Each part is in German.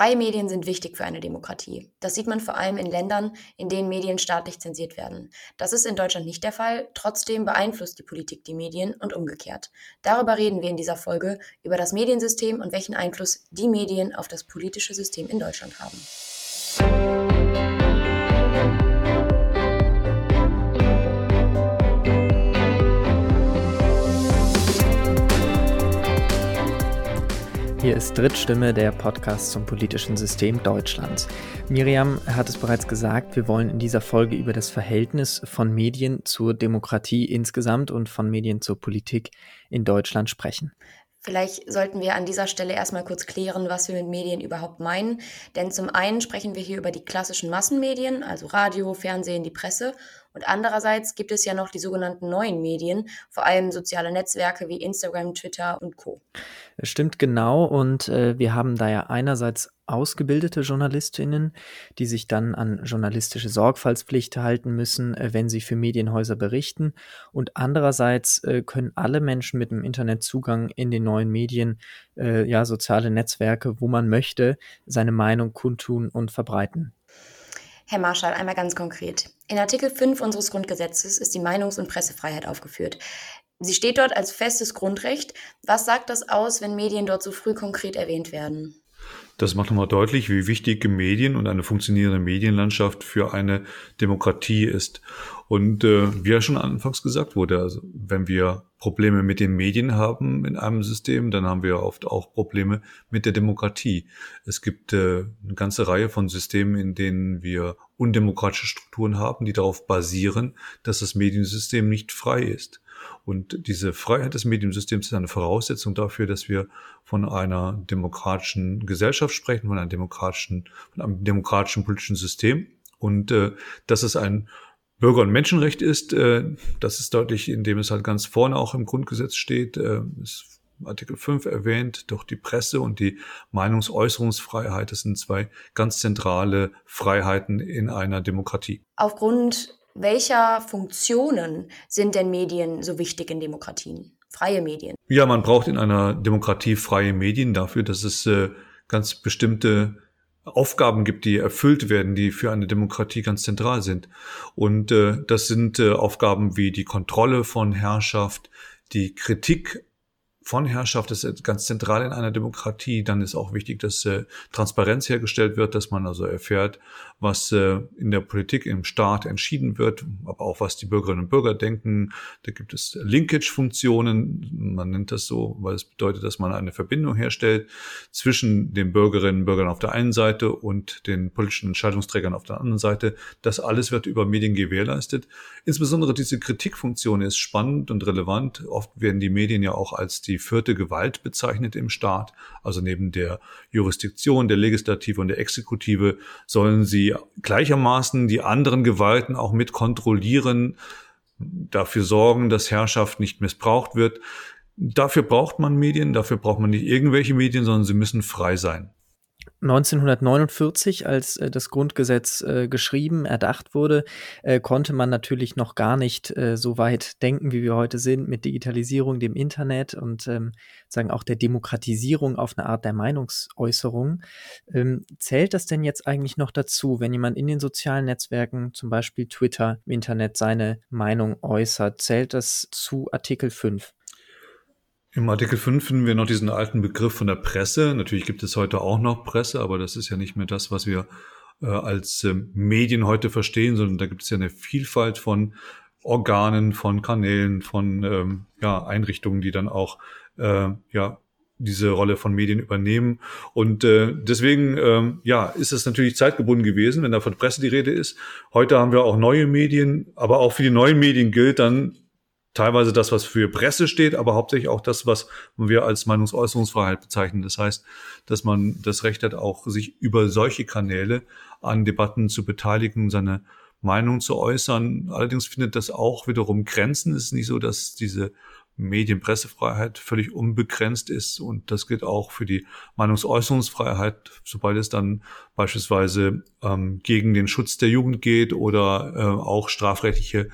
Freie Medien sind wichtig für eine Demokratie. Das sieht man vor allem in Ländern, in denen Medien staatlich zensiert werden. Das ist in Deutschland nicht der Fall, trotzdem beeinflusst die Politik die Medien und umgekehrt. Darüber reden wir in dieser Folge, über das Mediensystem und welchen Einfluss die Medien auf das politische System in Deutschland haben. Hier ist Drittstimme, der Podcast zum politischen System Deutschlands. Miriam hat es bereits gesagt, wir wollen in dieser Folge über das Verhältnis von Medien zur Demokratie insgesamt und von Medien zur Politik in Deutschland sprechen. Vielleicht sollten wir an dieser Stelle erstmal kurz klären, was wir mit Medien überhaupt meinen. Denn zum einen sprechen wir hier über die klassischen Massenmedien, also Radio, Fernsehen, die Presse. Und andererseits gibt es ja noch die sogenannten neuen Medien, vor allem soziale Netzwerke wie Instagram, Twitter und Co. Stimmt genau. Und äh, wir haben da ja einerseits ausgebildete Journalistinnen, die sich dann an journalistische Sorgfaltspflicht halten müssen, äh, wenn sie für Medienhäuser berichten. Und andererseits äh, können alle Menschen mit dem Internetzugang in den neuen Medien, äh, ja, soziale Netzwerke, wo man möchte, seine Meinung kundtun und verbreiten. Herr Marschall, einmal ganz konkret. In Artikel 5 unseres Grundgesetzes ist die Meinungs- und Pressefreiheit aufgeführt. Sie steht dort als festes Grundrecht. Was sagt das aus, wenn Medien dort so früh konkret erwähnt werden? Das macht nochmal deutlich, wie wichtig Medien und eine funktionierende Medienlandschaft für eine Demokratie ist. Und äh, wie ja schon anfangs gesagt wurde, also wenn wir Probleme mit den Medien haben in einem System, dann haben wir oft auch Probleme mit der Demokratie. Es gibt äh, eine ganze Reihe von Systemen, in denen wir undemokratische Strukturen haben, die darauf basieren, dass das Mediensystem nicht frei ist. Und diese Freiheit des Mediensystems ist eine Voraussetzung dafür, dass wir von einer demokratischen Gesellschaft sprechen, von einem demokratischen, von einem demokratischen politischen System. Und äh, dass es ein Bürger- und Menschenrecht ist, äh, das ist deutlich, indem es halt ganz vorne auch im Grundgesetz steht, äh, ist Artikel 5 erwähnt, doch die Presse und die Meinungsäußerungsfreiheit, das sind zwei ganz zentrale Freiheiten in einer Demokratie. Aufgrund welcher Funktionen sind denn Medien so wichtig in Demokratien? Freie Medien. Ja, man braucht in einer Demokratie freie Medien dafür, dass es äh, ganz bestimmte Aufgaben gibt, die erfüllt werden, die für eine Demokratie ganz zentral sind. Und äh, das sind äh, Aufgaben wie die Kontrolle von Herrschaft, die Kritik von Herrschaft ist ganz zentral in einer Demokratie. Dann ist auch wichtig, dass äh, Transparenz hergestellt wird, dass man also erfährt, was äh, in der Politik, im Staat entschieden wird, aber auch was die Bürgerinnen und Bürger denken. Da gibt es Linkage-Funktionen, man nennt das so, weil es bedeutet, dass man eine Verbindung herstellt zwischen den Bürgerinnen und Bürgern auf der einen Seite und den politischen Entscheidungsträgern auf der anderen Seite. Das alles wird über Medien gewährleistet. Insbesondere diese Kritikfunktion ist spannend und relevant. Oft werden die Medien ja auch als die vierte Gewalt bezeichnet im Staat. Also neben der Jurisdiktion, der Legislative und der Exekutive sollen sie gleichermaßen die anderen Gewalten auch mit kontrollieren, dafür sorgen, dass Herrschaft nicht missbraucht wird. Dafür braucht man Medien, dafür braucht man nicht irgendwelche Medien, sondern sie müssen frei sein. 1949, als äh, das Grundgesetz äh, geschrieben, erdacht wurde, äh, konnte man natürlich noch gar nicht äh, so weit denken, wie wir heute sind, mit Digitalisierung, dem Internet und ähm, sagen auch der Demokratisierung auf eine Art der Meinungsäußerung. Ähm, zählt das denn jetzt eigentlich noch dazu, wenn jemand in den sozialen Netzwerken, zum Beispiel Twitter, im Internet seine Meinung äußert? Zählt das zu Artikel 5? Im Artikel 5 finden wir noch diesen alten Begriff von der Presse. Natürlich gibt es heute auch noch Presse, aber das ist ja nicht mehr das, was wir äh, als äh, Medien heute verstehen, sondern da gibt es ja eine Vielfalt von Organen, von Kanälen, von ähm, ja, Einrichtungen, die dann auch äh, ja, diese Rolle von Medien übernehmen. Und äh, deswegen ähm, ja, ist es natürlich zeitgebunden gewesen, wenn da von Presse die Rede ist. Heute haben wir auch neue Medien, aber auch für die neuen Medien gilt dann teilweise das, was für Presse steht, aber hauptsächlich auch das, was wir als Meinungsäußerungsfreiheit bezeichnen. Das heißt, dass man das Recht hat, auch sich über solche Kanäle an Debatten zu beteiligen, seine Meinung zu äußern. Allerdings findet das auch wiederum Grenzen. Es ist nicht so, dass diese Medienpressefreiheit völlig unbegrenzt ist und das gilt auch für die Meinungsäußerungsfreiheit, sobald es dann beispielsweise ähm, gegen den Schutz der Jugend geht oder äh, auch strafrechtliche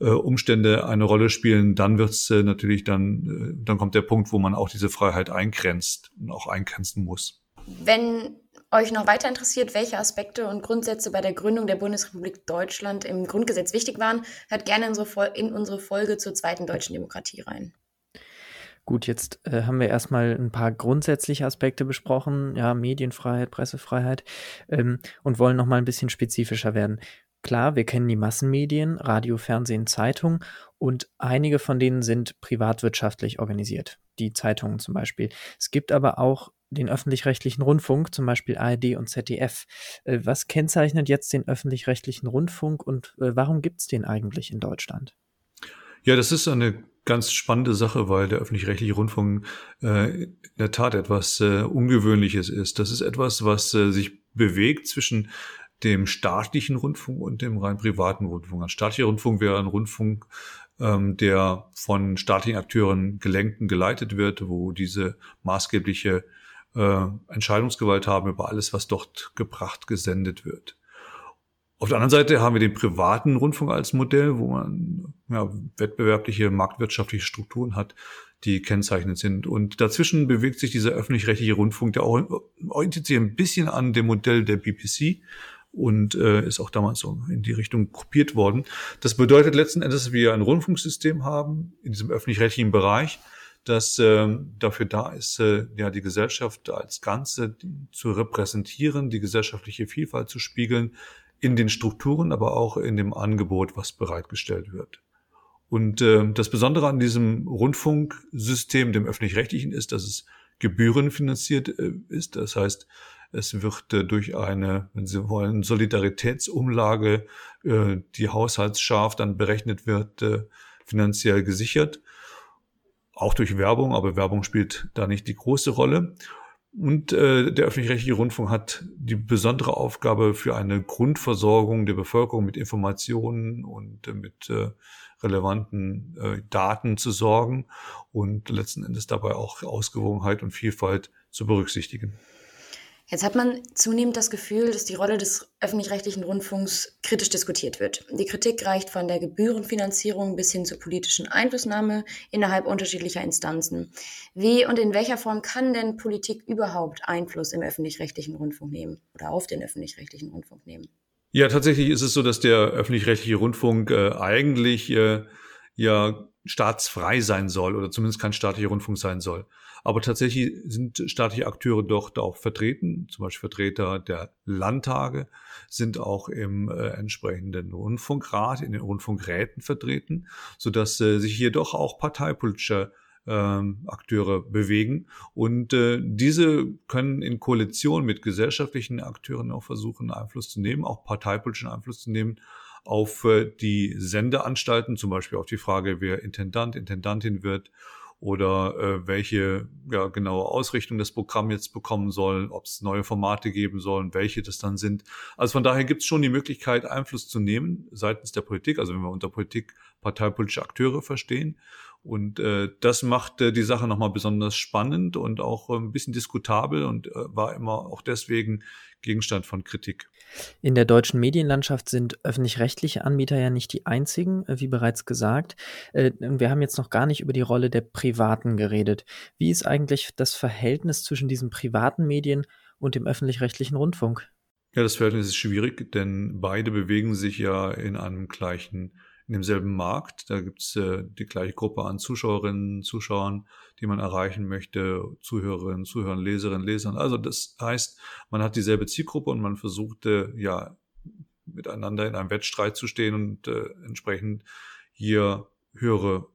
äh, Umstände eine Rolle spielen, dann wird's äh, natürlich dann, äh, dann kommt der Punkt, wo man auch diese Freiheit eingrenzt und auch eingrenzen muss. Wenn euch noch weiter interessiert, welche Aspekte und Grundsätze bei der Gründung der Bundesrepublik Deutschland im Grundgesetz wichtig waren, hört gerne in unsere, in unsere Folge zur zweiten deutschen Demokratie rein. Gut, jetzt äh, haben wir erstmal ein paar grundsätzliche Aspekte besprochen, ja, Medienfreiheit, Pressefreiheit, ähm, und wollen nochmal ein bisschen spezifischer werden. Klar, wir kennen die Massenmedien, Radio, Fernsehen, Zeitung und einige von denen sind privatwirtschaftlich organisiert. Die Zeitungen zum Beispiel. Es gibt aber auch den öffentlich-rechtlichen Rundfunk, zum Beispiel ARD und ZDF. Äh, was kennzeichnet jetzt den öffentlich-rechtlichen Rundfunk und äh, warum gibt es den eigentlich in Deutschland? Ja, das ist eine ganz spannende Sache, weil der öffentlich-rechtliche Rundfunk äh, in der Tat etwas äh, Ungewöhnliches ist. Das ist etwas, was äh, sich bewegt zwischen dem staatlichen Rundfunk und dem rein privaten Rundfunk. Ein staatlicher Rundfunk wäre ein Rundfunk, ähm, der von staatlichen Akteuren gelenkt und geleitet wird, wo diese maßgebliche äh, Entscheidungsgewalt haben über alles, was dort gebracht, gesendet wird. Auf der anderen Seite haben wir den privaten Rundfunk als Modell, wo man ja, wettbewerbliche, marktwirtschaftliche Strukturen hat, die kennzeichnend sind. Und dazwischen bewegt sich dieser öffentlich-rechtliche Rundfunk, der orientiert sich ein bisschen an dem Modell der BBC, und äh, ist auch damals so in die Richtung kopiert worden. Das bedeutet letzten Endes, dass wir ein Rundfunksystem haben in diesem öffentlich-rechtlichen Bereich, das äh, dafür da ist, äh, ja die Gesellschaft als Ganze zu repräsentieren, die gesellschaftliche Vielfalt zu spiegeln in den Strukturen, aber auch in dem Angebot, was bereitgestellt wird. Und äh, das Besondere an diesem Rundfunksystem, dem öffentlich-rechtlichen, ist, dass es gebührenfinanziert äh, ist. Das heißt, es wird äh, durch eine, wenn Sie wollen, Solidaritätsumlage, äh, die haushaltsscharf dann berechnet wird, äh, finanziell gesichert. Auch durch Werbung, aber Werbung spielt da nicht die große Rolle. Und äh, der öffentlich-rechtliche Rundfunk hat die besondere Aufgabe für eine Grundversorgung der Bevölkerung mit Informationen und äh, mit äh, relevanten äh, Daten zu sorgen und letzten Endes dabei auch Ausgewogenheit und Vielfalt zu berücksichtigen. Jetzt hat man zunehmend das Gefühl, dass die Rolle des öffentlich-rechtlichen Rundfunks kritisch diskutiert wird. Die Kritik reicht von der Gebührenfinanzierung bis hin zur politischen Einflussnahme innerhalb unterschiedlicher Instanzen. Wie und in welcher Form kann denn Politik überhaupt Einfluss im öffentlich-rechtlichen Rundfunk nehmen oder auf den öffentlich-rechtlichen Rundfunk nehmen? Ja, tatsächlich ist es so, dass der öffentlich-rechtliche Rundfunk äh, eigentlich äh, ja staatsfrei sein soll oder zumindest kein staatlicher Rundfunk sein soll. Aber tatsächlich sind staatliche Akteure dort auch vertreten. Zum Beispiel Vertreter der Landtage sind auch im äh, entsprechenden Rundfunkrat, in den Rundfunkräten vertreten, sodass äh, sich hier doch auch parteipolitische ähm, Akteure bewegen. Und äh, diese können in Koalition mit gesellschaftlichen Akteuren auch versuchen, Einfluss zu nehmen, auch parteipolitischen Einfluss zu nehmen auf äh, die Sendeanstalten, zum Beispiel auf die Frage, wer Intendant, Intendantin wird oder äh, welche ja, genaue Ausrichtung das Programm jetzt bekommen soll, ob es neue Formate geben sollen, welche das dann sind. Also von daher gibt es schon die Möglichkeit, Einfluss zu nehmen seitens der Politik, also wenn wir unter Politik parteipolitische Akteure verstehen. Und äh, das macht äh, die Sache nochmal besonders spannend und auch äh, ein bisschen diskutabel und äh, war immer auch deswegen Gegenstand von Kritik. In der deutschen Medienlandschaft sind öffentlich-rechtliche Anbieter ja nicht die einzigen, äh, wie bereits gesagt. Äh, wir haben jetzt noch gar nicht über die Rolle der Privaten geredet. Wie ist eigentlich das Verhältnis zwischen diesen privaten Medien und dem öffentlich-rechtlichen Rundfunk? Ja, das Verhältnis ist schwierig, denn beide bewegen sich ja in einem gleichen in demselben Markt. Da gibt's äh, die gleiche Gruppe an Zuschauerinnen, Zuschauern, die man erreichen möchte, Zuhörerinnen, Zuhörern, Leserinnen, Lesern. Also das heißt, man hat dieselbe Zielgruppe und man versucht äh, ja miteinander in einem Wettstreit zu stehen und äh, entsprechend hier höhere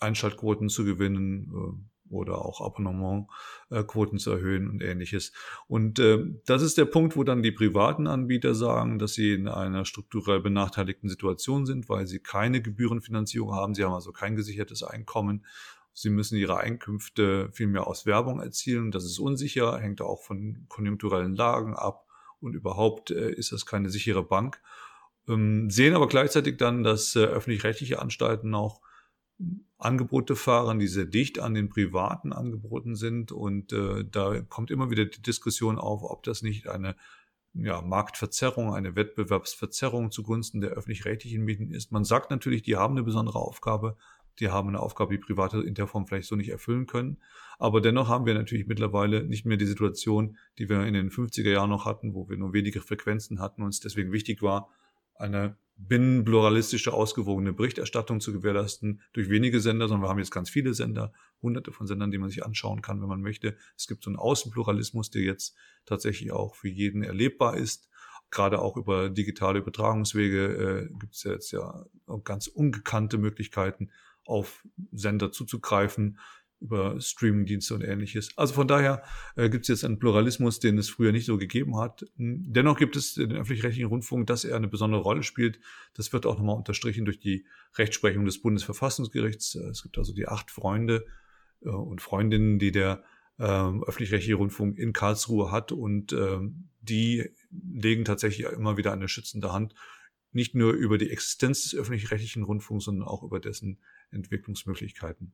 Einschaltquoten zu gewinnen, äh, oder auch Abonnementquoten zu erhöhen und ähnliches. Und äh, das ist der Punkt, wo dann die privaten Anbieter sagen, dass sie in einer strukturell benachteiligten Situation sind, weil sie keine Gebührenfinanzierung haben. Sie haben also kein gesichertes Einkommen. Sie müssen ihre Einkünfte vielmehr aus Werbung erzielen. Das ist unsicher, hängt auch von konjunkturellen Lagen ab und überhaupt äh, ist das keine sichere Bank. Ähm, sehen aber gleichzeitig dann, dass äh, öffentlich-rechtliche Anstalten auch Angebote fahren, die sehr dicht an den privaten Angeboten sind. Und äh, da kommt immer wieder die Diskussion auf, ob das nicht eine ja, Marktverzerrung, eine Wettbewerbsverzerrung zugunsten der öffentlich-rechtlichen Medien ist. Man sagt natürlich, die haben eine besondere Aufgabe, die haben eine Aufgabe, die private in der Form vielleicht so nicht erfüllen können. Aber dennoch haben wir natürlich mittlerweile nicht mehr die Situation, die wir in den 50er Jahren noch hatten, wo wir nur wenige Frequenzen hatten und es deswegen wichtig war, eine binnenpluralistische, ausgewogene Berichterstattung zu gewährleisten durch wenige Sender, sondern wir haben jetzt ganz viele Sender, hunderte von Sendern, die man sich anschauen kann, wenn man möchte. Es gibt so einen Außenpluralismus, der jetzt tatsächlich auch für jeden erlebbar ist. Gerade auch über digitale Übertragungswege äh, gibt es jetzt ja ganz ungekannte Möglichkeiten, auf Sender zuzugreifen über Streamingdienste und ähnliches. Also von daher äh, gibt es jetzt einen Pluralismus, den es früher nicht so gegeben hat. Dennoch gibt es den öffentlich-rechtlichen Rundfunk, dass er eine besondere Rolle spielt. Das wird auch nochmal unterstrichen durch die Rechtsprechung des Bundesverfassungsgerichts. Äh, es gibt also die acht Freunde äh, und Freundinnen, die der äh, öffentlich-rechtliche Rundfunk in Karlsruhe hat und äh, die legen tatsächlich immer wieder eine schützende Hand nicht nur über die Existenz des öffentlich-rechtlichen Rundfunks, sondern auch über dessen Entwicklungsmöglichkeiten.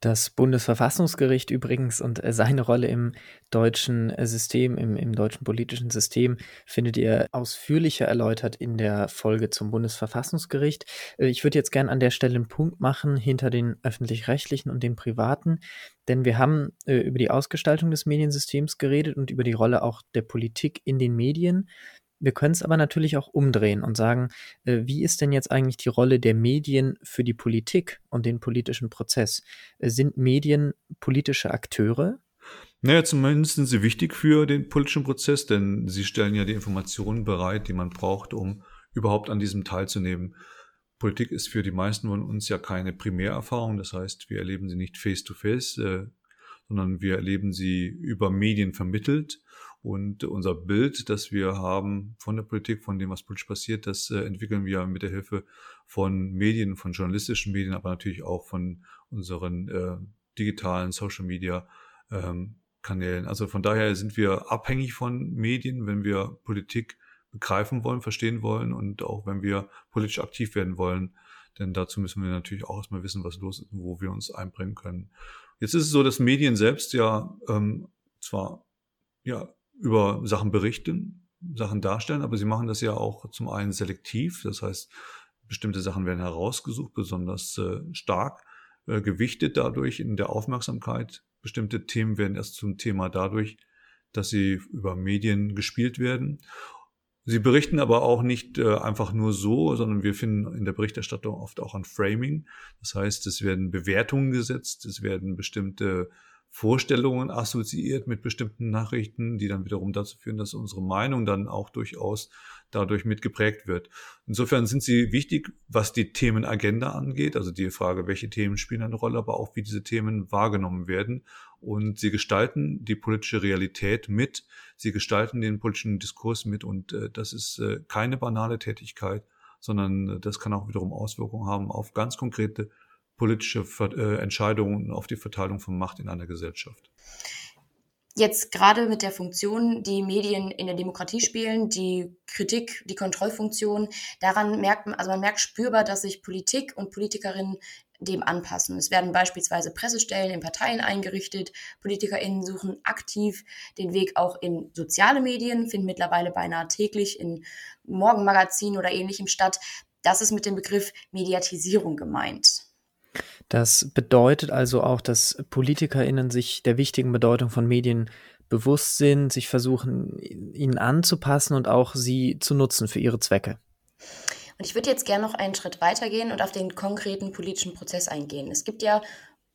Das Bundesverfassungsgericht übrigens und äh, seine Rolle im deutschen äh, System, im, im deutschen politischen System, findet ihr ausführlicher erläutert in der Folge zum Bundesverfassungsgericht. Äh, ich würde jetzt gerne an der Stelle einen Punkt machen hinter den öffentlich-rechtlichen und den privaten, denn wir haben über die Ausgestaltung des Mediensystems geredet und über die Rolle auch der Politik in den Medien. Wir können es aber natürlich auch umdrehen und sagen, äh, wie ist denn jetzt eigentlich die Rolle der Medien für die Politik und den politischen Prozess? Äh, sind Medien politische Akteure? Naja, zumindest sind sie wichtig für den politischen Prozess, denn sie stellen ja die Informationen bereit, die man braucht, um überhaupt an diesem teilzunehmen. Politik ist für die meisten von uns ja keine Primärerfahrung, das heißt, wir erleben sie nicht face-to-face, -face, äh, sondern wir erleben sie über Medien vermittelt und unser Bild, das wir haben von der Politik, von dem, was politisch passiert, das äh, entwickeln wir mit der Hilfe von Medien, von journalistischen Medien, aber natürlich auch von unseren äh, digitalen Social Media ähm, Kanälen. Also von daher sind wir abhängig von Medien, wenn wir Politik begreifen wollen, verstehen wollen und auch wenn wir politisch aktiv werden wollen. Denn dazu müssen wir natürlich auch erstmal wissen, was los ist und wo wir uns einbringen können. Jetzt ist es so, dass Medien selbst ja ähm, zwar ja über Sachen berichten, Sachen darstellen, aber sie machen das ja auch zum einen selektiv, das heißt, bestimmte Sachen werden herausgesucht, besonders äh, stark äh, gewichtet dadurch in der Aufmerksamkeit. Bestimmte Themen werden erst zum Thema dadurch, dass sie über Medien gespielt werden. Sie berichten aber auch nicht äh, einfach nur so, sondern wir finden in der Berichterstattung oft auch ein Framing. Das heißt, es werden Bewertungen gesetzt, es werden bestimmte Vorstellungen assoziiert mit bestimmten Nachrichten, die dann wiederum dazu führen, dass unsere Meinung dann auch durchaus dadurch mitgeprägt wird. Insofern sind sie wichtig, was die Themenagenda angeht, also die Frage, welche Themen spielen eine Rolle, aber auch wie diese Themen wahrgenommen werden. Und sie gestalten die politische Realität mit, sie gestalten den politischen Diskurs mit und äh, das ist äh, keine banale Tätigkeit, sondern äh, das kann auch wiederum Auswirkungen haben auf ganz konkrete politische äh, Entscheidungen auf die Verteilung von Macht in einer Gesellschaft. Jetzt gerade mit der Funktion, die Medien in der Demokratie spielen, die Kritik, die Kontrollfunktion, daran merkt man, also man merkt spürbar, dass sich Politik und Politikerinnen dem anpassen. Es werden beispielsweise Pressestellen in Parteien eingerichtet. PolitikerInnen suchen aktiv den Weg auch in soziale Medien, finden mittlerweile beinahe täglich in Morgenmagazinen oder ähnlichem statt. Das ist mit dem Begriff Mediatisierung gemeint. Das bedeutet also auch, dass PolitikerInnen sich der wichtigen Bedeutung von Medien bewusst sind, sich versuchen, ihnen anzupassen und auch sie zu nutzen für ihre Zwecke. Und ich würde jetzt gerne noch einen Schritt weitergehen und auf den konkreten politischen Prozess eingehen. Es gibt ja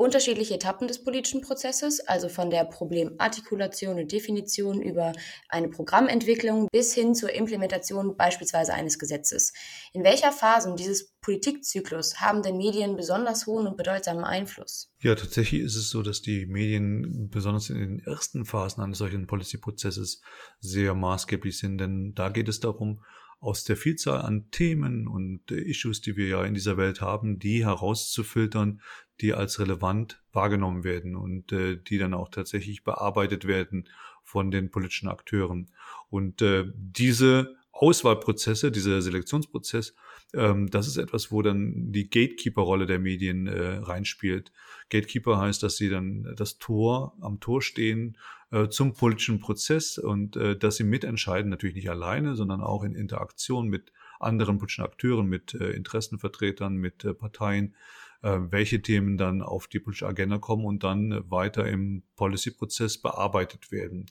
unterschiedliche Etappen des politischen Prozesses, also von der Problemartikulation und Definition über eine Programmentwicklung bis hin zur Implementation beispielsweise eines Gesetzes. In welcher Phase dieses Politikzyklus haben denn Medien besonders hohen und bedeutsamen Einfluss? Ja, tatsächlich ist es so, dass die Medien besonders in den ersten Phasen eines solchen Policy-Prozesses sehr maßgeblich sind, denn da geht es darum, aus der Vielzahl an Themen und Issues, die wir ja in dieser Welt haben, die herauszufiltern, die als relevant wahrgenommen werden und äh, die dann auch tatsächlich bearbeitet werden von den politischen Akteuren. Und äh, diese Auswahlprozesse, dieser Selektionsprozess, ähm, das ist etwas, wo dann die Gatekeeper-Rolle der Medien äh, reinspielt. Gatekeeper heißt, dass sie dann das Tor am Tor stehen äh, zum politischen Prozess und äh, dass sie mitentscheiden, natürlich nicht alleine, sondern auch in Interaktion mit anderen politischen Akteuren, mit äh, Interessenvertretern, mit äh, Parteien, äh, welche Themen dann auf die politische Agenda kommen und dann weiter im Policy-Prozess bearbeitet werden.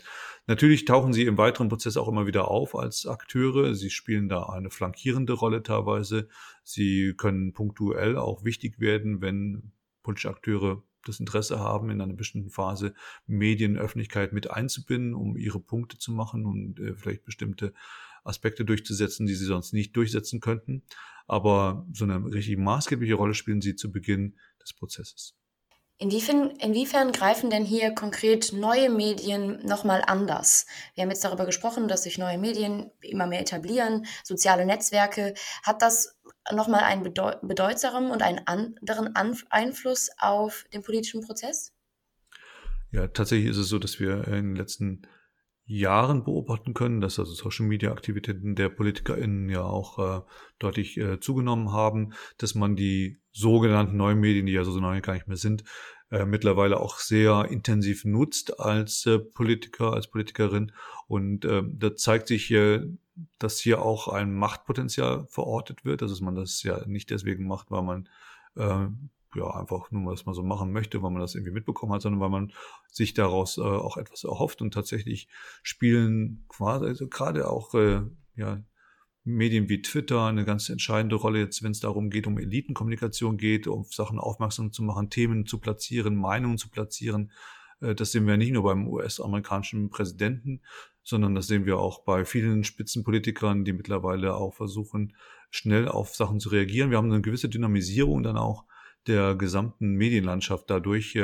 Natürlich tauchen sie im weiteren Prozess auch immer wieder auf als Akteure. Sie spielen da eine flankierende Rolle teilweise. Sie können punktuell auch wichtig werden, wenn politische Akteure das Interesse haben, in einer bestimmten Phase Medienöffentlichkeit mit einzubinden, um ihre Punkte zu machen und äh, vielleicht bestimmte Aspekte durchzusetzen, die sie sonst nicht durchsetzen könnten. Aber so eine richtig maßgebliche Rolle spielen sie zu Beginn des Prozesses. Inwiefern, inwiefern greifen denn hier konkret neue Medien nochmal anders? Wir haben jetzt darüber gesprochen, dass sich neue Medien immer mehr etablieren, soziale Netzwerke. Hat das nochmal einen bedeutsamen und einen anderen Einfluss auf den politischen Prozess? Ja, tatsächlich ist es so, dass wir in den letzten Jahren beobachten können, dass also Social Media Aktivitäten der PolitikerInnen ja auch äh, deutlich äh, zugenommen haben, dass man die sogenannten neuen Medien, die ja so neu gar nicht mehr sind, äh, mittlerweile auch sehr intensiv nutzt als äh, Politiker, als Politikerin. Und äh, da zeigt sich hier, dass hier auch ein Machtpotenzial verortet wird, dass man das ja nicht deswegen macht, weil man äh, ja, einfach nur was man so machen möchte, weil man das irgendwie mitbekommen hat, sondern weil man sich daraus äh, auch etwas erhofft und tatsächlich spielen quasi, also gerade auch äh, ja, Medien wie Twitter eine ganz entscheidende Rolle jetzt, wenn es darum geht, um Elitenkommunikation geht, um Sachen aufmerksam zu machen, Themen zu platzieren, Meinungen zu platzieren. Äh, das sehen wir nicht nur beim US-amerikanischen Präsidenten, sondern das sehen wir auch bei vielen Spitzenpolitikern, die mittlerweile auch versuchen, schnell auf Sachen zu reagieren. Wir haben eine gewisse Dynamisierung dann auch der gesamten Medienlandschaft dadurch.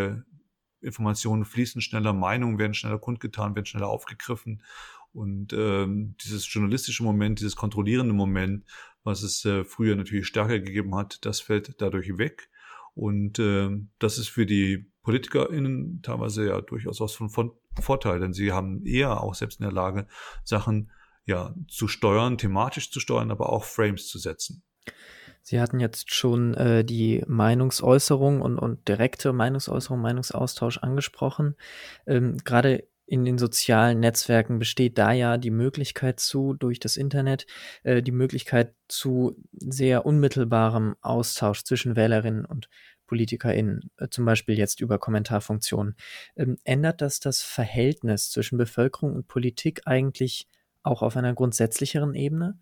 Informationen fließen schneller, Meinungen werden schneller kundgetan, werden schneller aufgegriffen. Und ähm, dieses journalistische Moment, dieses kontrollierende Moment, was es äh, früher natürlich stärker gegeben hat, das fällt dadurch weg. Und äh, das ist für die PolitikerInnen teilweise ja durchaus was von, von Vorteil, denn sie haben eher auch selbst in der Lage, Sachen ja zu steuern, thematisch zu steuern, aber auch Frames zu setzen. Sie hatten jetzt schon äh, die Meinungsäußerung und, und direkte Meinungsäußerung, Meinungsaustausch angesprochen. Ähm, Gerade in den sozialen Netzwerken besteht da ja die Möglichkeit zu, durch das Internet, äh, die Möglichkeit zu sehr unmittelbarem Austausch zwischen Wählerinnen und PolitikerInnen, äh, zum Beispiel jetzt über Kommentarfunktionen. Ähm, ändert das das Verhältnis zwischen Bevölkerung und Politik eigentlich auch auf einer grundsätzlicheren Ebene?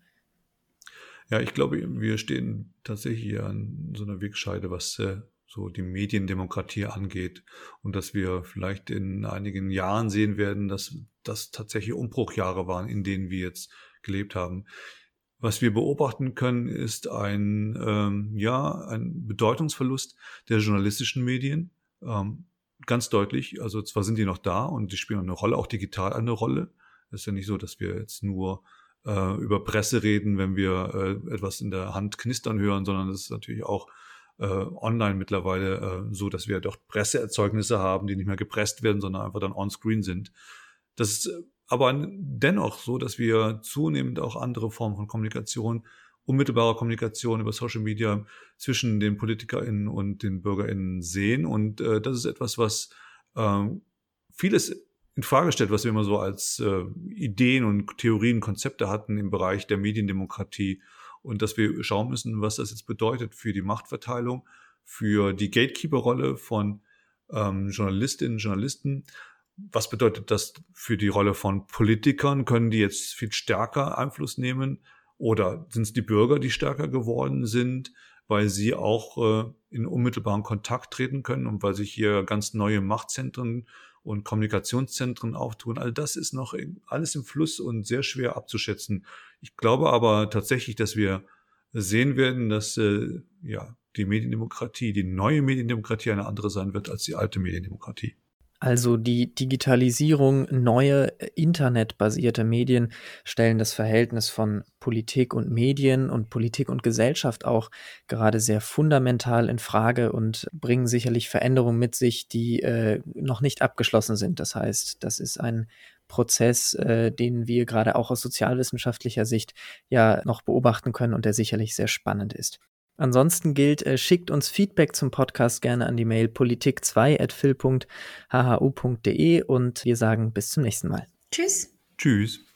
Ja, ich glaube, wir stehen tatsächlich hier an so einer Wegscheide, was äh, so die Mediendemokratie angeht und dass wir vielleicht in einigen Jahren sehen werden, dass das tatsächlich Umbruchjahre waren, in denen wir jetzt gelebt haben. Was wir beobachten können, ist ein, ähm, ja, ein Bedeutungsverlust der journalistischen Medien. Ähm, ganz deutlich. Also zwar sind die noch da und die spielen eine Rolle, auch digital eine Rolle. Es ist ja nicht so, dass wir jetzt nur äh, über Presse reden, wenn wir äh, etwas in der Hand knistern hören, sondern es ist natürlich auch äh, online mittlerweile äh, so, dass wir doch Presseerzeugnisse haben, die nicht mehr gepresst werden, sondern einfach dann on-screen sind. Das ist äh, aber dennoch so, dass wir zunehmend auch andere Formen von Kommunikation, unmittelbarer Kommunikation über Social Media zwischen den PolitikerInnen und den BürgerInnen sehen. Und äh, das ist etwas, was äh, vieles in Frage stellt, was wir immer so als äh, Ideen und Theorien, Konzepte hatten im Bereich der Mediendemokratie und dass wir schauen müssen, was das jetzt bedeutet für die Machtverteilung, für die Gatekeeper-Rolle von ähm, Journalistinnen, Journalisten. Was bedeutet das für die Rolle von Politikern? Können die jetzt viel stärker Einfluss nehmen? Oder sind es die Bürger, die stärker geworden sind, weil sie auch äh, in unmittelbaren Kontakt treten können und weil sich hier ganz neue Machtzentren und Kommunikationszentren auftun. All das ist noch alles im Fluss und sehr schwer abzuschätzen. Ich glaube aber tatsächlich, dass wir sehen werden, dass äh, ja die Mediendemokratie, die neue Mediendemokratie eine andere sein wird als die alte Mediendemokratie. Also die Digitalisierung, neue äh, internetbasierte Medien stellen das Verhältnis von Politik und Medien und Politik und Gesellschaft auch gerade sehr fundamental in Frage und bringen sicherlich Veränderungen mit sich, die äh, noch nicht abgeschlossen sind. Das heißt, das ist ein Prozess, äh, den wir gerade auch aus sozialwissenschaftlicher Sicht ja noch beobachten können und der sicherlich sehr spannend ist. Ansonsten gilt, äh, schickt uns Feedback zum Podcast gerne an die Mail politik2.phil.hhu.de und wir sagen bis zum nächsten Mal. Tschüss. Tschüss.